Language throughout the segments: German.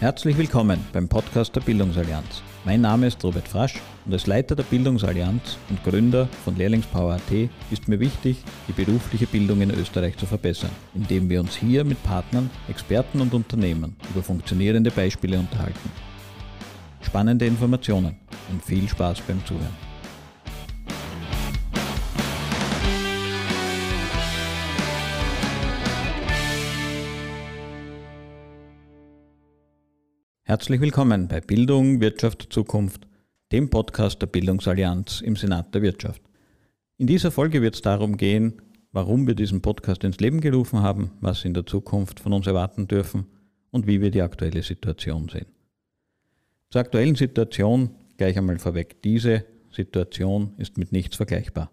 Herzlich willkommen beim Podcast der Bildungsallianz. Mein Name ist Robert Frasch und als Leiter der Bildungsallianz und Gründer von Lehrlingspower.at ist mir wichtig, die berufliche Bildung in Österreich zu verbessern, indem wir uns hier mit Partnern, Experten und Unternehmen über funktionierende Beispiele unterhalten. Spannende Informationen und viel Spaß beim Zuhören. Herzlich willkommen bei Bildung, Wirtschaft, Zukunft, dem Podcast der Bildungsallianz im Senat der Wirtschaft. In dieser Folge wird es darum gehen, warum wir diesen Podcast ins Leben gerufen haben, was Sie in der Zukunft von uns erwarten dürfen und wie wir die aktuelle Situation sehen. Zur aktuellen Situation gleich einmal vorweg. Diese Situation ist mit nichts vergleichbar.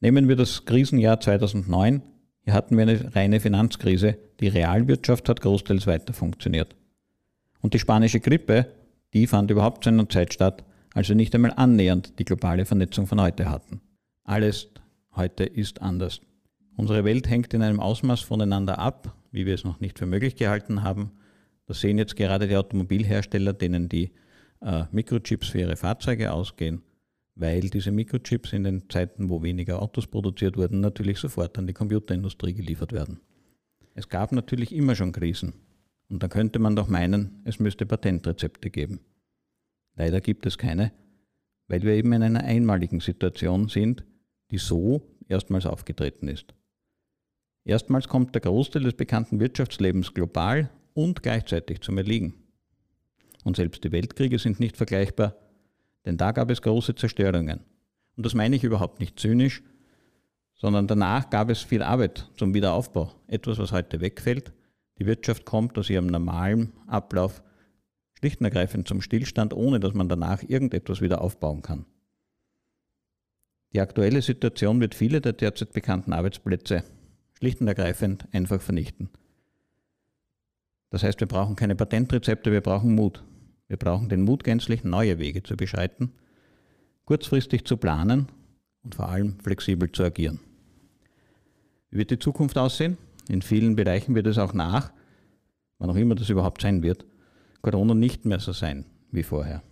Nehmen wir das Krisenjahr 2009. Hier hatten wir eine reine Finanzkrise. Die Realwirtschaft hat großteils weiter funktioniert. Und die spanische Grippe, die fand überhaupt zu einer Zeit statt, als wir nicht einmal annähernd die globale Vernetzung von heute hatten. Alles heute ist anders. Unsere Welt hängt in einem Ausmaß voneinander ab, wie wir es noch nicht für möglich gehalten haben. Das sehen jetzt gerade die Automobilhersteller, denen die äh, Mikrochips für ihre Fahrzeuge ausgehen, weil diese Mikrochips in den Zeiten, wo weniger Autos produziert wurden, natürlich sofort an die Computerindustrie geliefert werden. Es gab natürlich immer schon Krisen. Und dann könnte man doch meinen, es müsste Patentrezepte geben. Leider gibt es keine, weil wir eben in einer einmaligen Situation sind, die so erstmals aufgetreten ist. Erstmals kommt der Großteil des bekannten Wirtschaftslebens global und gleichzeitig zum Erliegen. Und selbst die Weltkriege sind nicht vergleichbar, denn da gab es große Zerstörungen. Und das meine ich überhaupt nicht zynisch, sondern danach gab es viel Arbeit zum Wiederaufbau. Etwas, was heute wegfällt die Wirtschaft kommt aus ihrem normalen Ablauf schlicht und ergreifend zum Stillstand, ohne dass man danach irgendetwas wieder aufbauen kann. Die aktuelle Situation wird viele der derzeit bekannten Arbeitsplätze schlicht und ergreifend einfach vernichten. Das heißt, wir brauchen keine Patentrezepte, wir brauchen Mut. Wir brauchen den Mut, gänzlich neue Wege zu beschreiten, kurzfristig zu planen und vor allem flexibel zu agieren. Wie wird die Zukunft aussehen? In vielen Bereichen wird es auch nach, wann auch immer das überhaupt sein wird, Corona nicht mehr so sein wie vorher.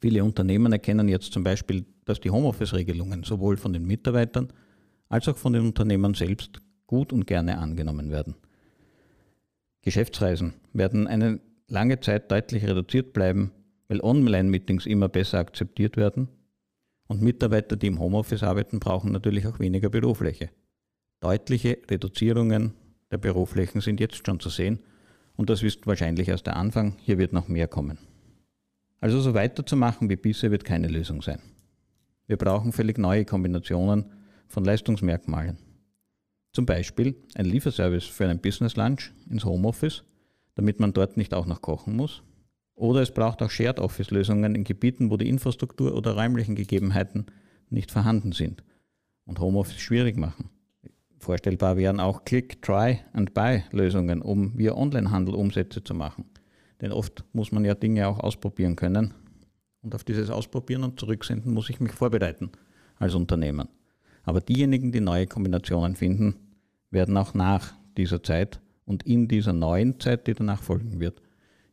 Viele Unternehmen erkennen jetzt zum Beispiel, dass die Homeoffice-Regelungen sowohl von den Mitarbeitern als auch von den Unternehmern selbst gut und gerne angenommen werden. Geschäftsreisen werden eine lange Zeit deutlich reduziert bleiben, weil Online-Meetings immer besser akzeptiert werden und Mitarbeiter, die im Homeoffice arbeiten, brauchen natürlich auch weniger Bürofläche. Deutliche Reduzierungen der Büroflächen sind jetzt schon zu sehen und das ist wahrscheinlich erst der Anfang. Hier wird noch mehr kommen. Also so weiterzumachen wie bisher wird keine Lösung sein. Wir brauchen völlig neue Kombinationen von Leistungsmerkmalen. Zum Beispiel ein Lieferservice für einen Business Lunch ins Homeoffice, damit man dort nicht auch noch kochen muss. Oder es braucht auch Shared Office Lösungen in Gebieten, wo die Infrastruktur oder räumlichen Gegebenheiten nicht vorhanden sind und Homeoffice schwierig machen. Vorstellbar wären auch Click, Try and Buy Lösungen, um via Onlinehandel Umsätze zu machen. Denn oft muss man ja Dinge auch ausprobieren können. Und auf dieses Ausprobieren und Zurücksenden muss ich mich vorbereiten als Unternehmen. Aber diejenigen, die neue Kombinationen finden, werden auch nach dieser Zeit und in dieser neuen Zeit, die danach folgen wird,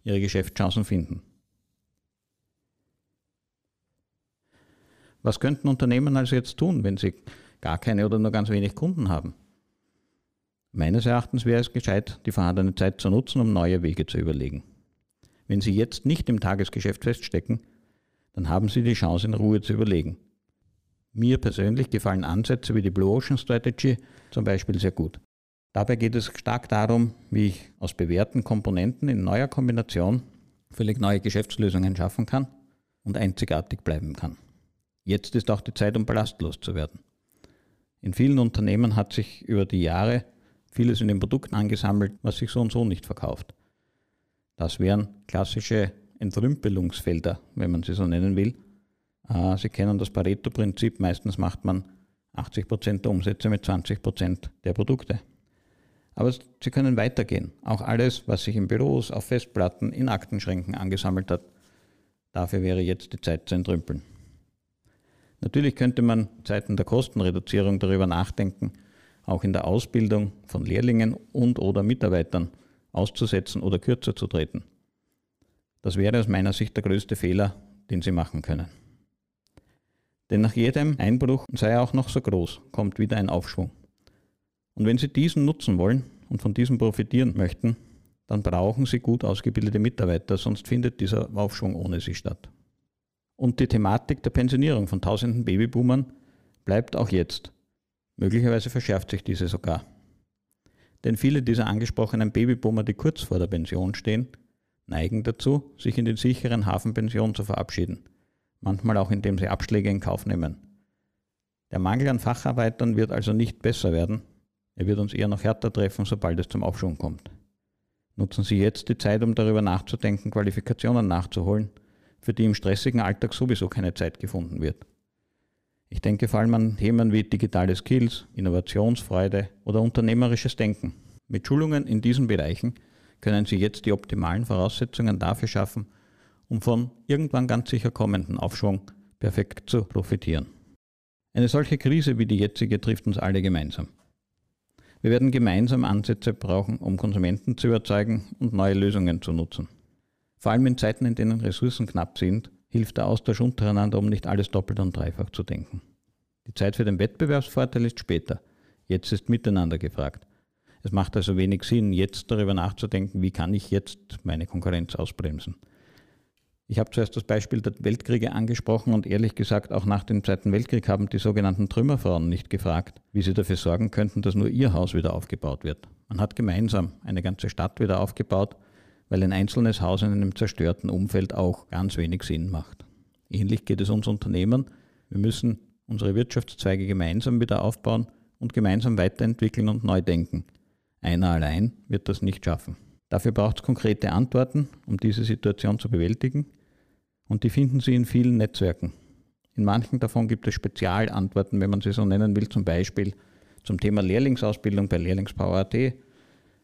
ihre Geschäftschancen finden. Was könnten Unternehmen also jetzt tun, wenn sie gar keine oder nur ganz wenig Kunden haben. Meines Erachtens wäre es gescheit, die vorhandene Zeit zu nutzen, um neue Wege zu überlegen. Wenn Sie jetzt nicht im Tagesgeschäft feststecken, dann haben Sie die Chance, in Ruhe zu überlegen. Mir persönlich gefallen Ansätze wie die Blue Ocean Strategy zum Beispiel sehr gut. Dabei geht es stark darum, wie ich aus bewährten Komponenten in neuer Kombination völlig neue Geschäftslösungen schaffen kann und einzigartig bleiben kann. Jetzt ist auch die Zeit, um ballastlos zu werden. In vielen Unternehmen hat sich über die Jahre vieles in den Produkten angesammelt, was sich so und so nicht verkauft. Das wären klassische Entrümpelungsfelder, wenn man sie so nennen will. Ah, sie kennen das Pareto-Prinzip, meistens macht man 80% der Umsätze mit 20% der Produkte. Aber sie können weitergehen. Auch alles, was sich in Büros, auf Festplatten, in Aktenschränken angesammelt hat, dafür wäre jetzt die Zeit zu entrümpeln. Natürlich könnte man Zeiten der Kostenreduzierung darüber nachdenken, auch in der Ausbildung von Lehrlingen und oder Mitarbeitern auszusetzen oder kürzer zu treten. Das wäre aus meiner Sicht der größte Fehler, den Sie machen können. Denn nach jedem Einbruch, sei er auch noch so groß, kommt wieder ein Aufschwung. Und wenn Sie diesen nutzen wollen und von diesem profitieren möchten, dann brauchen Sie gut ausgebildete Mitarbeiter, sonst findet dieser Aufschwung ohne Sie statt. Und die Thematik der Pensionierung von tausenden Babyboomern bleibt auch jetzt. Möglicherweise verschärft sich diese sogar. Denn viele dieser angesprochenen Babyboomer, die kurz vor der Pension stehen, neigen dazu, sich in den sicheren Hafenpension zu verabschieden, manchmal auch indem sie Abschläge in Kauf nehmen. Der Mangel an Facharbeitern wird also nicht besser werden, er wird uns eher noch härter treffen, sobald es zum Aufschwung kommt. Nutzen Sie jetzt die Zeit, um darüber nachzudenken, Qualifikationen nachzuholen, für die im stressigen Alltag sowieso keine Zeit gefunden wird. Ich denke vor allem an Themen wie digitale Skills, Innovationsfreude oder unternehmerisches Denken. Mit Schulungen in diesen Bereichen können Sie jetzt die optimalen Voraussetzungen dafür schaffen, um von irgendwann ganz sicher kommenden Aufschwung perfekt zu profitieren. Eine solche Krise wie die jetzige trifft uns alle gemeinsam. Wir werden gemeinsam Ansätze brauchen, um Konsumenten zu überzeugen und neue Lösungen zu nutzen. Vor allem in Zeiten, in denen Ressourcen knapp sind, hilft der Austausch untereinander, um nicht alles doppelt und dreifach zu denken. Die Zeit für den Wettbewerbsvorteil ist später. Jetzt ist Miteinander gefragt. Es macht also wenig Sinn, jetzt darüber nachzudenken, wie kann ich jetzt meine Konkurrenz ausbremsen. Ich habe zuerst das Beispiel der Weltkriege angesprochen und ehrlich gesagt, auch nach dem Zweiten Weltkrieg haben die sogenannten Trümmerfrauen nicht gefragt, wie sie dafür sorgen könnten, dass nur ihr Haus wieder aufgebaut wird. Man hat gemeinsam eine ganze Stadt wieder aufgebaut, weil ein einzelnes Haus in einem zerstörten Umfeld auch ganz wenig Sinn macht. Ähnlich geht es uns Unternehmen. Wir müssen unsere Wirtschaftszweige gemeinsam wieder aufbauen und gemeinsam weiterentwickeln und neu denken. Einer allein wird das nicht schaffen. Dafür braucht es konkrete Antworten, um diese Situation zu bewältigen. Und die finden Sie in vielen Netzwerken. In manchen davon gibt es Spezialantworten, wenn man sie so nennen will, zum Beispiel zum Thema Lehrlingsausbildung bei Lehrlingspower.at.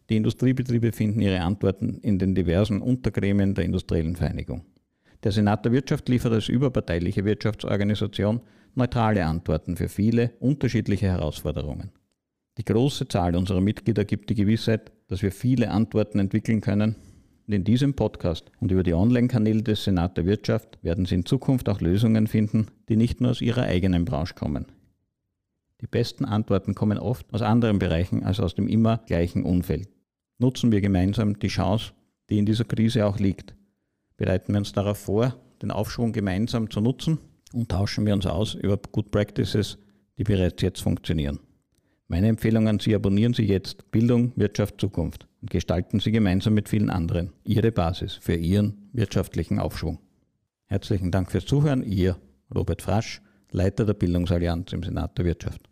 Die Industriebetriebe finden ihre Antworten in den diversen Untergremien der industriellen Vereinigung. Der Senat der Wirtschaft liefert als überparteiliche Wirtschaftsorganisation neutrale Antworten für viele unterschiedliche Herausforderungen. Die große Zahl unserer Mitglieder gibt die Gewissheit, dass wir viele Antworten entwickeln können. Und in diesem Podcast und über die Online-Kanäle des Senat der Wirtschaft werden Sie in Zukunft auch Lösungen finden, die nicht nur aus Ihrer eigenen Branche kommen. Die besten Antworten kommen oft aus anderen Bereichen als aus dem immer gleichen Umfeld. Nutzen wir gemeinsam die Chance, die in dieser Krise auch liegt. Bereiten wir uns darauf vor, den Aufschwung gemeinsam zu nutzen und tauschen wir uns aus über Good Practices, die bereits jetzt funktionieren. Meine Empfehlung an Sie, abonnieren Sie jetzt Bildung, Wirtschaft, Zukunft und gestalten Sie gemeinsam mit vielen anderen Ihre Basis für Ihren wirtschaftlichen Aufschwung. Herzlichen Dank fürs Zuhören, Ihr Robert Frasch, Leiter der Bildungsallianz im Senat der Wirtschaft.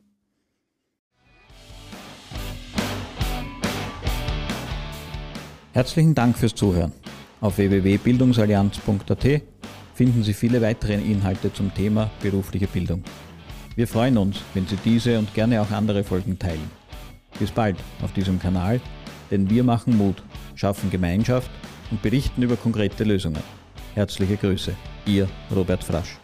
Herzlichen Dank fürs Zuhören. Auf www.bildungsallianz.at finden Sie viele weitere Inhalte zum Thema berufliche Bildung. Wir freuen uns, wenn Sie diese und gerne auch andere Folgen teilen. Bis bald auf diesem Kanal, denn wir machen Mut, schaffen Gemeinschaft und berichten über konkrete Lösungen. Herzliche Grüße, Ihr Robert Frasch.